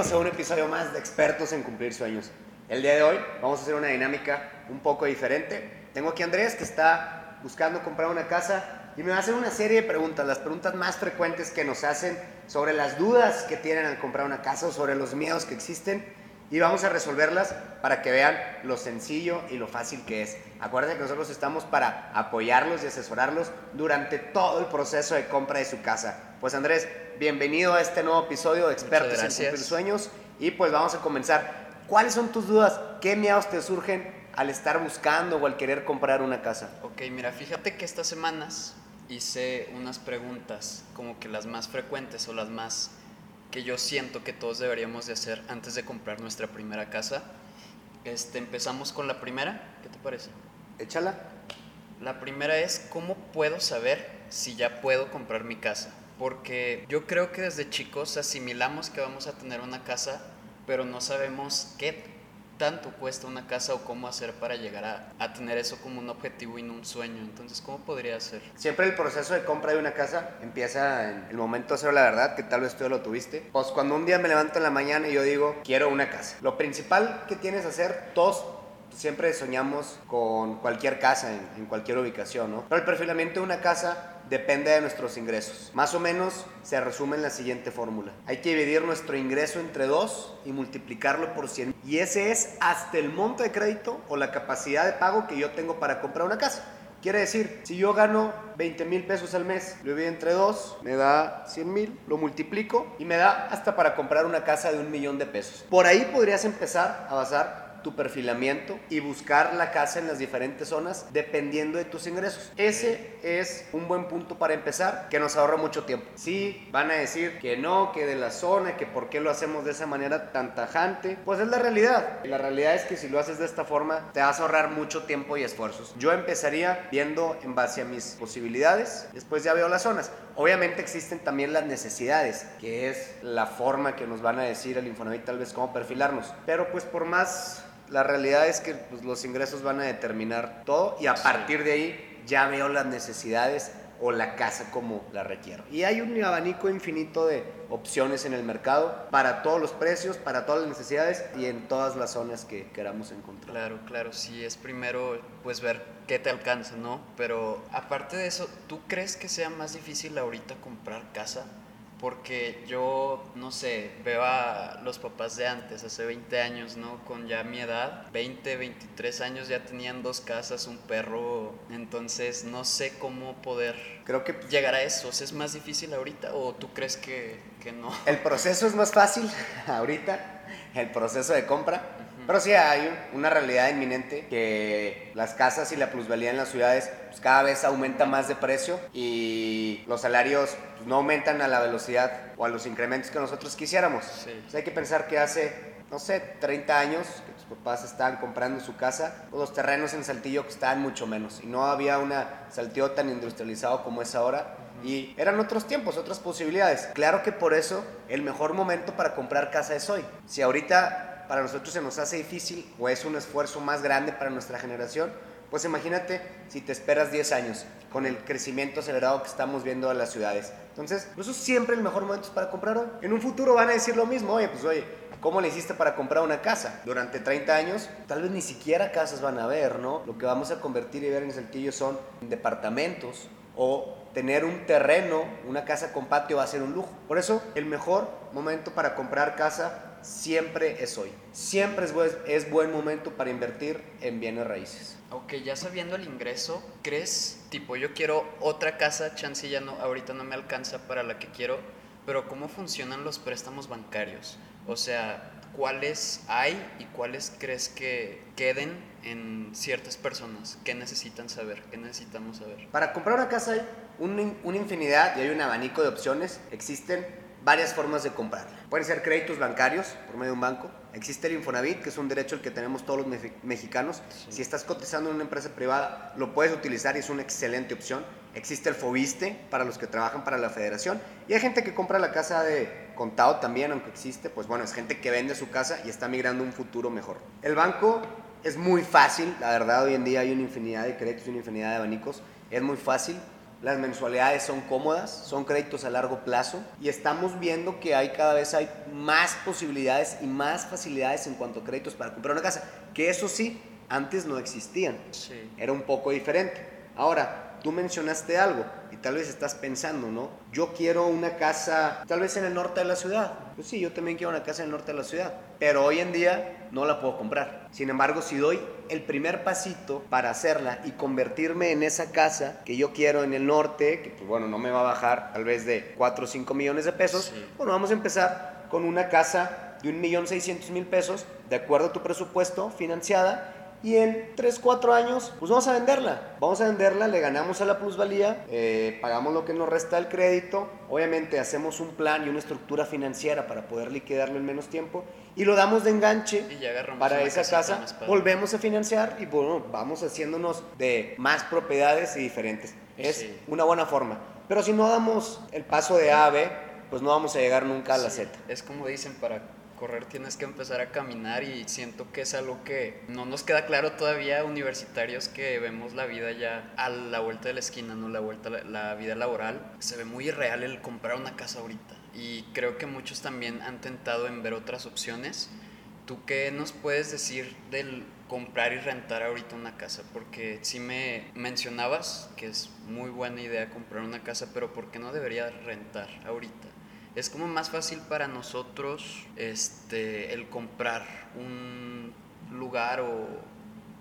Bienvenidos a un episodio más de Expertos en Cumplir Sueños. El día de hoy vamos a hacer una dinámica un poco diferente. Tengo aquí a Andrés que está buscando comprar una casa y me va a hacer una serie de preguntas, las preguntas más frecuentes que nos hacen sobre las dudas que tienen al comprar una casa o sobre los miedos que existen y vamos a resolverlas para que vean lo sencillo y lo fácil que es. Acuérdense que nosotros estamos para apoyarlos y asesorarlos durante todo el proceso de compra de su casa. Pues Andrés, bienvenido a este nuevo episodio de Expertos en Cumplir Sueños y pues vamos a comenzar. ¿Cuáles son tus dudas? ¿Qué miedos te surgen al estar buscando o al querer comprar una casa? Ok, mira, fíjate que estas semanas hice unas preguntas como que las más frecuentes o las más que yo siento que todos deberíamos de hacer antes de comprar nuestra primera casa. Este, empezamos con la primera, ¿qué te parece? Échala. La primera es, ¿cómo puedo saber si ya puedo comprar mi casa? Porque yo creo que desde chicos asimilamos que vamos a tener una casa, pero no sabemos qué tanto cuesta una casa o cómo hacer para llegar a, tener eso como un objetivo y no un sueño. Entonces, ¿cómo podría ser? Siempre el proceso de compra de una casa empieza en el momento cero, la verdad, que tal vez tú lo tuviste. Pues cuando un día me levanto en la mañana y yo digo, quiero una casa. Lo principal que tienes que hacer, todos siempre soñamos con cualquier casa en, cualquier ubicación, ¿no? Pero el perfilamiento de una casa depende de nuestros ingresos. Más o menos se resume en la siguiente fórmula. Hay que dividir nuestro ingreso entre dos y multiplicarlo por 100. Y ese es hasta el monto de crédito o la capacidad de pago que yo tengo para comprar una casa. Quiere decir, si yo gano 20 mil pesos al mes, lo divido entre dos, me da 100 mil, lo multiplico y me da hasta para comprar una casa de un millón de pesos. Por ahí podrías empezar a basar tu perfilamiento y buscar la casa en las diferentes zonas dependiendo de tus ingresos. Ese es un buen punto para empezar que nos ahorra mucho tiempo. Sí, van a decir que no, que de la zona, que por qué lo hacemos de esa manera tan tajante. Pues es la realidad. La realidad es que si lo haces de esta forma te vas a ahorrar mucho tiempo y esfuerzos. Yo empezaría viendo en base a mis posibilidades, después ya veo las zonas. Obviamente existen también las necesidades, que es la forma que nos van a decir el Infonavit tal vez cómo perfilarnos. Pero pues por más la realidad es que pues, los ingresos van a determinar todo y a partir de ahí ya veo las necesidades o la casa como la requiero. Y hay un abanico infinito de opciones en el mercado para todos los precios, para todas las necesidades y en todas las zonas que queramos encontrar. Claro, claro, sí, es primero pues ver qué te alcanza, ¿no? Pero aparte de eso, ¿tú crees que sea más difícil ahorita comprar casa? Porque yo, no sé, veo a los papás de antes, hace 20 años, ¿no? Con ya mi edad, 20, 23 años, ya tenían dos casas, un perro, entonces no sé cómo poder Creo que llegar a eso. ¿Es más difícil ahorita o tú crees que, que no? El proceso es más fácil ahorita, el proceso de compra. Pero sí hay una realidad inminente que las casas y la plusvalía en las ciudades pues, cada vez aumenta más de precio y los salarios pues, no aumentan a la velocidad o a los incrementos que nosotros quisiéramos. Sí. hay que pensar que hace, no sé, 30 años que tus papás estaban comprando su casa, los terrenos en Saltillo estaban mucho menos y no había una Saltillo tan industrializado como es ahora y eran otros tiempos, otras posibilidades. Claro que por eso el mejor momento para comprar casa es hoy. Si ahorita para nosotros se nos hace difícil o es un esfuerzo más grande para nuestra generación, pues imagínate si te esperas 10 años con el crecimiento acelerado que estamos viendo en las ciudades. Entonces, eso siempre el mejor momento para comprar. En un futuro van a decir lo mismo, oye, pues oye, ¿cómo le hiciste para comprar una casa? Durante 30 años, tal vez ni siquiera casas van a ver, ¿no? Lo que vamos a convertir y ver en Saltillo son departamentos o tener un terreno, una casa con patio va a ser un lujo. Por eso, el mejor momento para comprar casa siempre es hoy. Siempre es buen, es buen momento para invertir en bienes raíces. Ok, ya sabiendo el ingreso, ¿crees, tipo, yo quiero otra casa, chance ya no, ahorita no me alcanza para la que quiero, pero cómo funcionan los préstamos bancarios? O sea, ¿cuáles hay y cuáles crees que queden en ciertas personas? ¿Qué necesitan saber? ¿Qué necesitamos saber? Para comprar una casa hay una infinidad y hay un abanico de opciones. Existen varias formas de comprarla. Pueden ser créditos bancarios por medio de un banco. Existe el Infonavit, que es un derecho el que tenemos todos los mexicanos. Si estás cotizando en una empresa privada, lo puedes utilizar y es una excelente opción. Existe el Fobiste para los que trabajan para la federación. Y hay gente que compra la casa de contado también, aunque existe. Pues bueno, es gente que vende su casa y está migrando a un futuro mejor. El banco es muy fácil, la verdad, hoy en día hay una infinidad de créditos, una infinidad de abanicos. Es muy fácil las mensualidades son cómodas, son créditos a largo plazo y estamos viendo que hay cada vez hay más posibilidades y más facilidades en cuanto a créditos para comprar una casa, que eso sí, antes no existían. Era un poco diferente. Ahora, tú mencionaste algo y tal vez estás pensando, ¿no? Yo quiero una casa tal vez en el norte de la ciudad. Pues sí, yo también quiero una casa en el norte de la ciudad, pero hoy en día no la puedo comprar. Sin embargo, si doy el primer pasito para hacerla y convertirme en esa casa que yo quiero en el norte, que pues bueno, no me va a bajar tal vez de 4 o 5 millones de pesos, bueno, vamos a empezar con una casa de 1.600.000 pesos, de acuerdo a tu presupuesto, financiada, y en 3, 4 años, pues vamos a venderla. Vamos a venderla, le ganamos a la plusvalía, eh, pagamos lo que nos resta del crédito, obviamente hacemos un plan y una estructura financiera para poder liquidarlo en menos tiempo y lo damos de enganche para esa casa, volvemos a financiar y bueno, vamos haciéndonos de más propiedades y diferentes. Es una buena forma. Pero si no damos el paso de A a B, pues no vamos a llegar nunca a la Z. Es como dicen, para correr tienes que empezar a caminar y siento que es algo que no nos queda claro todavía universitarios que vemos la vida ya a la vuelta de la esquina, no la vuelta la vida laboral. Se ve muy irreal el comprar una casa ahorita y creo que muchos también han tentado en ver otras opciones. ¿Tú qué nos puedes decir del comprar y rentar ahorita una casa? Porque si me mencionabas que es muy buena idea comprar una casa, pero ¿por qué no debería rentar ahorita? Es como más fácil para nosotros este, el comprar un lugar o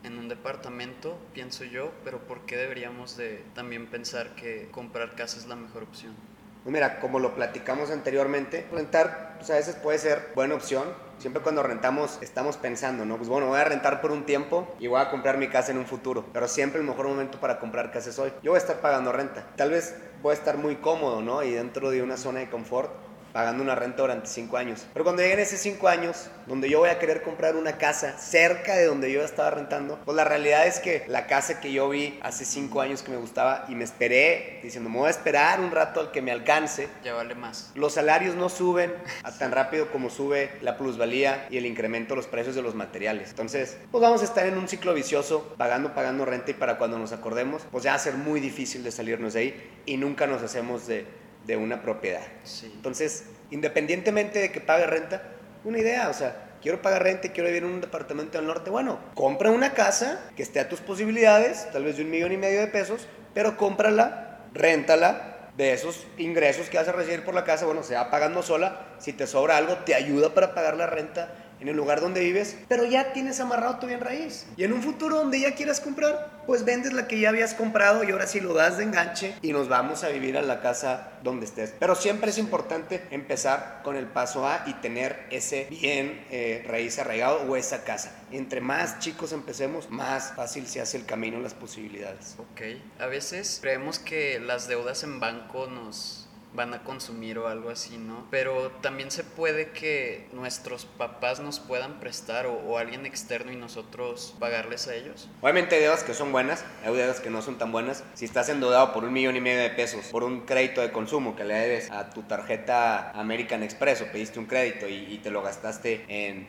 en un departamento, pienso yo, pero ¿por qué deberíamos de también pensar que comprar casa es la mejor opción? Pues mira, como lo platicamos anteriormente, rentar pues a veces puede ser buena opción. Siempre cuando rentamos estamos pensando, ¿no? Pues bueno, voy a rentar por un tiempo y voy a comprar mi casa en un futuro. Pero siempre el mejor momento para comprar casa es hoy. Yo voy a estar pagando renta. Tal vez voy a estar muy cómodo, ¿no? Y dentro de una zona de confort pagando una renta durante cinco años. Pero cuando lleguen esos cinco años, donde yo voy a querer comprar una casa cerca de donde yo estaba rentando, pues la realidad es que la casa que yo vi hace cinco años que me gustaba y me esperé, diciendo, me voy a esperar un rato al que me alcance. Ya vale más. Los salarios no suben a tan rápido como sube la plusvalía y el incremento de los precios de los materiales. Entonces, pues vamos a estar en un ciclo vicioso, pagando, pagando renta y para cuando nos acordemos, pues ya va a ser muy difícil de salirnos de ahí y nunca nos hacemos de de una propiedad. Entonces, independientemente de que pague renta, una idea, o sea, quiero pagar renta y quiero vivir en un departamento del norte, bueno, compra una casa que esté a tus posibilidades, tal vez de un millón y medio de pesos, pero cómprala, réntala, de esos ingresos que vas a recibir por la casa, bueno, se va pagando sola, si te sobra algo, te ayuda para pagar la renta en el lugar donde vives, pero ya tienes amarrado tu bien raíz. Y en un futuro donde ya quieras comprar, pues vendes la que ya habías comprado y ahora sí lo das de enganche y nos vamos a vivir a la casa donde estés. Pero siempre es importante empezar con el paso A y tener ese bien eh, raíz arraigado o esa casa. Entre más chicos empecemos, más fácil se hace el camino, las posibilidades. Ok, a veces creemos que las deudas en banco nos van a consumir o algo así, ¿no? Pero también se puede que nuestros papás nos puedan prestar o, alguien externo y nosotros pagarles a ellos. Obviamente hay deudas que son buenas, hay deudas que no son tan buenas. Si estás endeudado por un millón y medio de pesos, por un crédito de consumo que le debes a tu tarjeta American Express o pediste un crédito y, te lo gastaste en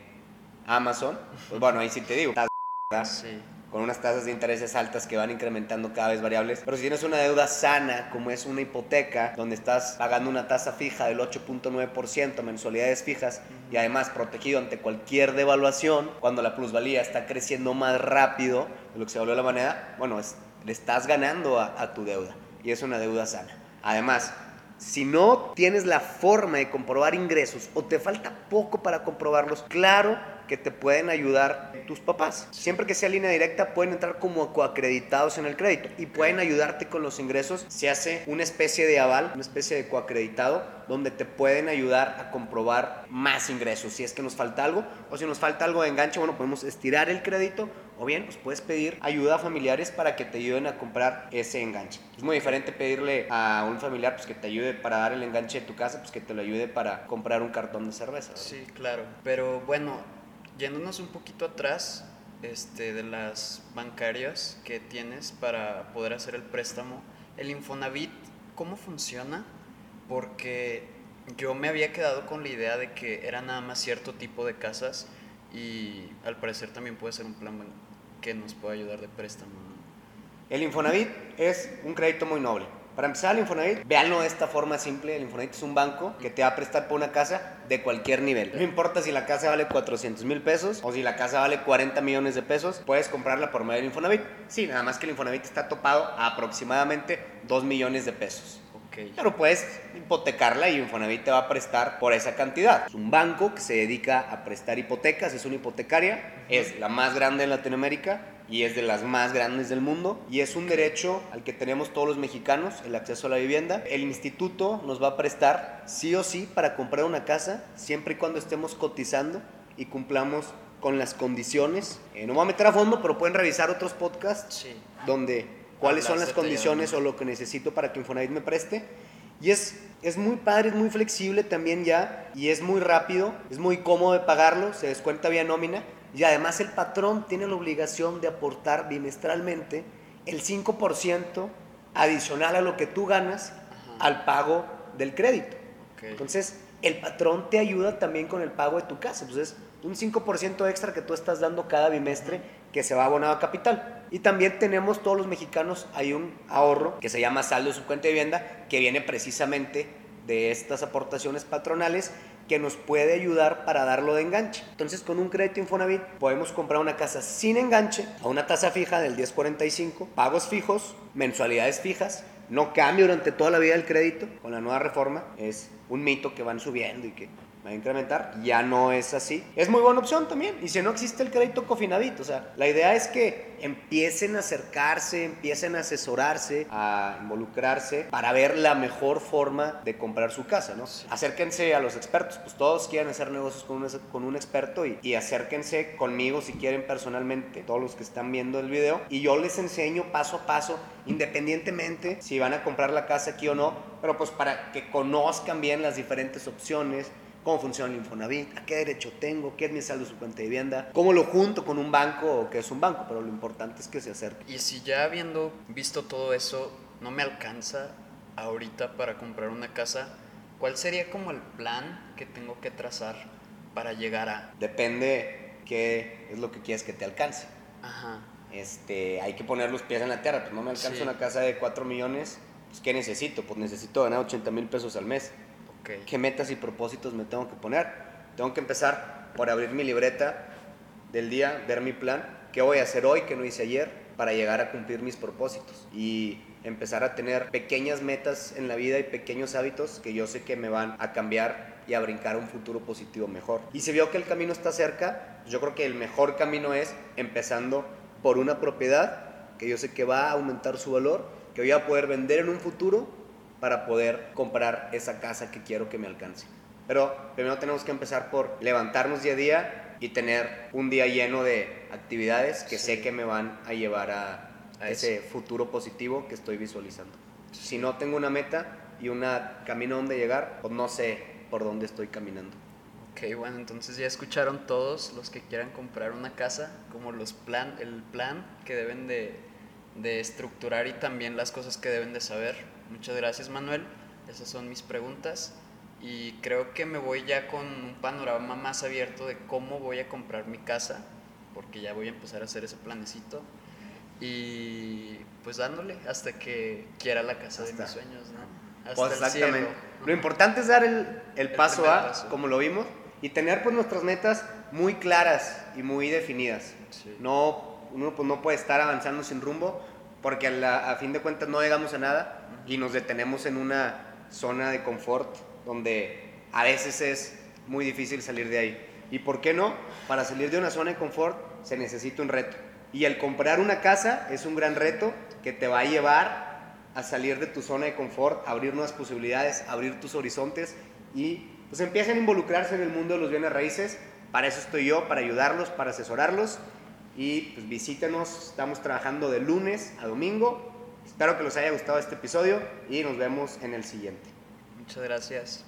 Amazon, pues bueno, ahí sí te digo, estás, sí con unas tasas de intereses altas que van incrementando cada vez variables. Pero si tienes una deuda sana, como es una hipoteca, donde estás pagando una tasa fija del 8.9%, mensualidades fijas, y además protegido ante cualquier devaluación, cuando la plusvalía está creciendo más rápido de lo que se volvió la moneda, bueno, le estás ganando a tu deuda. Y es una deuda sana. Además, si no tienes la forma de comprobar ingresos o te falta poco para comprobarlos, claro que te pueden ayudar tus papás. Siempre que sea línea directa, pueden entrar como coacreditados en el crédito y pueden ayudarte con los ingresos. Se hace una especie de aval, una especie de coacreditado, donde te pueden ayudar a comprobar más ingresos. Si es que nos falta algo o si nos falta algo de enganche, bueno, podemos estirar el crédito o bien, pues puedes pedir ayuda a familiares para que te ayuden a comprar ese enganche. Es muy diferente pedirle a un familiar pues, que te ayude para dar el enganche de tu casa, pues que te lo ayude para comprar un cartón de cerveza. Sí, claro. Pero bueno, yéndonos un poquito atrás este, de las bancarias que tienes para poder hacer el préstamo, el Infonavit, ¿cómo funciona? Porque yo me había quedado con la idea de que era nada más cierto tipo de casas y al parecer también puede ser un plan que nos pueda ayudar de préstamo. El Infonavit es un crédito muy noble. Para empezar, el Infonavit, véanlo de esta forma simple. El Infonavit es un banco que te va a prestar por una casa de cualquier nivel. No importa si la casa vale 400 mil pesos o si la casa vale 40 millones de pesos, puedes comprarla por medio del Infonavit. Sí, nada más que el Infonavit está topado a aproximadamente 2 millones de pesos. Pero puedes hipotecarla y Infonavit te va a prestar por esa cantidad. Es un banco que se dedica a prestar hipotecas, es una hipotecaria, es la más grande en Latinoamérica y es de las más grandes del mundo y es un derecho al que tenemos todos los mexicanos, el acceso a la vivienda. El instituto nos va a prestar sí o sí para comprar una casa siempre y cuando estemos cotizando y cumplamos con las condiciones. Eh, no voy a meter a fondo, pero pueden revisar otros podcasts donde cuáles son las condiciones o lo que necesito para que Infonavit me preste. Y es, es muy padre, es muy flexible también ya, y es muy rápido, es muy cómodo de pagarlo, se descuenta vía nómina, y además el patrón tiene la obligación de aportar bimestralmente el 5% adicional a lo que tú ganas al pago del crédito. Entonces, el patrón te ayuda también con el pago de tu casa. Entonces, un 5% extra que tú estás dando cada bimestre que se va abonado a capital. Y también tenemos todos los mexicanos, hay un ahorro que se llama saldo de su cuenta de vivienda, que viene precisamente de estas aportaciones patronales que nos puede ayudar para darlo de enganche. Entonces, con un crédito Infonavit podemos comprar una casa sin enganche a una tasa fija del 1045, pagos fijos, mensualidades fijas, no cambia durante toda la vida del crédito. Con la nueva reforma es un mito que van subiendo y que va a incrementar. Ya no es así. Es muy buena opción también. Y si no existe el crédito Cofinavit, o sea, la idea es que empiecen a acercarse, empiecen a asesorarse, a involucrarse para ver la mejor forma de comprar su casa, ¿no? Acérquense a los expertos, pues todos quieren hacer negocios con un, con un experto y, y acérquense conmigo si quieren personalmente, todos los que están viendo el video, y yo les enseño paso a paso, independientemente si van a comprar la casa aquí o no, pero pues para que conozcan bien las diferentes opciones, cómo funciona el Infonavit, a qué derecho tengo, qué es mi saldo de su cuenta de vivienda, cómo lo junto con un banco o qué es un banco, pero lo importante es que se acerque. Y si ya habiendo visto todo eso, no me alcanza ahorita para comprar una casa, ¿cuál sería como el plan que tengo que trazar para llegar a? Depende qué es lo que quieres que te alcance. Ajá. Este, hay que poner los pies en la tierra, pues no me alcanza una casa de 4 millones, pues ¿qué necesito? Pues necesito ganar 80 mil pesos al mes. ¿Qué metas y propósitos me tengo que poner? Tengo que empezar por abrir mi libreta del día, ver mi plan, qué voy a hacer hoy que no hice ayer para llegar a cumplir mis propósitos y empezar a tener pequeñas metas en la vida y pequeños hábitos que yo sé que me van a cambiar y a brincar un futuro positivo mejor. Y si veo que el camino está cerca, yo creo que el mejor camino es empezando por una propiedad que yo sé que va a aumentar su valor, que voy a poder vender en un futuro para poder comprar esa casa que quiero que me alcance. Pero primero tenemos que empezar por levantarnos día a día y tener un día lleno de actividades que sé que me van a llevar a, ese futuro positivo que estoy visualizando. Si no tengo una meta y un camino donde llegar, pues no sé por dónde estoy caminando. Ok, bueno, entonces ya escucharon todos los que quieran comprar una casa, como los plan, el plan que deben de, de estructurar y también las cosas que deben de saber Muchas gracias Manuel, esas son mis preguntas. Y creo que me voy ya con un panorama más abierto de cómo voy a comprar mi casa, porque ya voy a empezar a hacer ese planecito. Y pues dándole hasta que quiera la casa de mis sueños, ¿no? Hasta pues exactamente. Lo importante es dar el, paso a, como lo vimos, y tener pues nuestras metas muy claras y muy definidas. No, uno pues, no puede estar avanzando sin rumbo, porque a, a fin de cuentas no llegamos a nada y nos detenemos en una zona de confort donde a veces es muy difícil salir de ahí. ¿Y por qué no? Para salir de una zona de confort se necesita un reto. Y el comprar una casa es un gran reto que te va a llevar a salir de tu zona de confort, abrir nuevas posibilidades, abrir tus horizontes y pues empiecen a involucrarse en el mundo de los bienes raíces. Para eso estoy yo, para ayudarlos, para asesorarlos. Y pues visítenos, estamos trabajando de lunes a domingo Espero que les haya gustado este episodio y nos vemos en el siguiente. Muchas gracias.